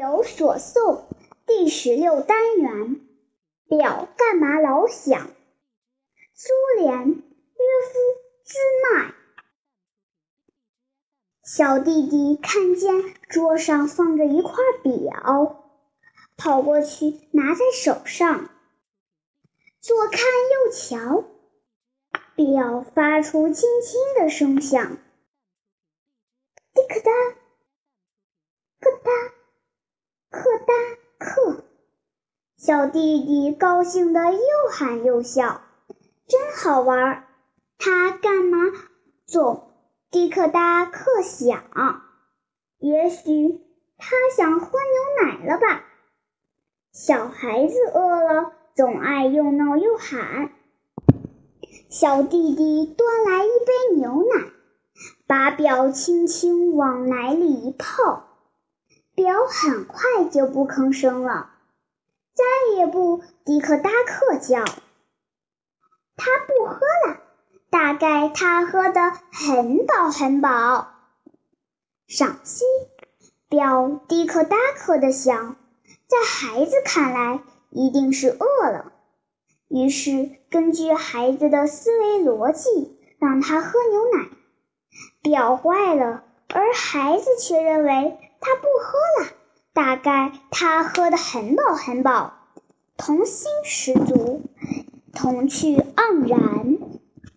有所诵第十六单元，表干嘛老响？苏联约夫兹麦。小弟弟看见桌上放着一块表，跑过去拿在手上，左看右瞧，表发出轻轻的声响，滴可哒，可哒。克哒克，小弟弟高兴的又喊又笑，真好玩。他干嘛总滴克哒克响？也许他想喝牛奶了吧？小孩子饿了总爱又闹又喊。小弟弟端来一杯牛奶，把表轻轻往奶里一泡。表很快就不吭声了，再也不迪克达克叫。他不喝了，大概他喝得很饱很饱。赏析：表迪克达克的想，在孩子看来一定是饿了，于是根据孩子的思维逻辑，让他喝牛奶。表坏了，而孩子却认为。他不喝，大概他喝得很饱很饱，童心十足，童趣盎然。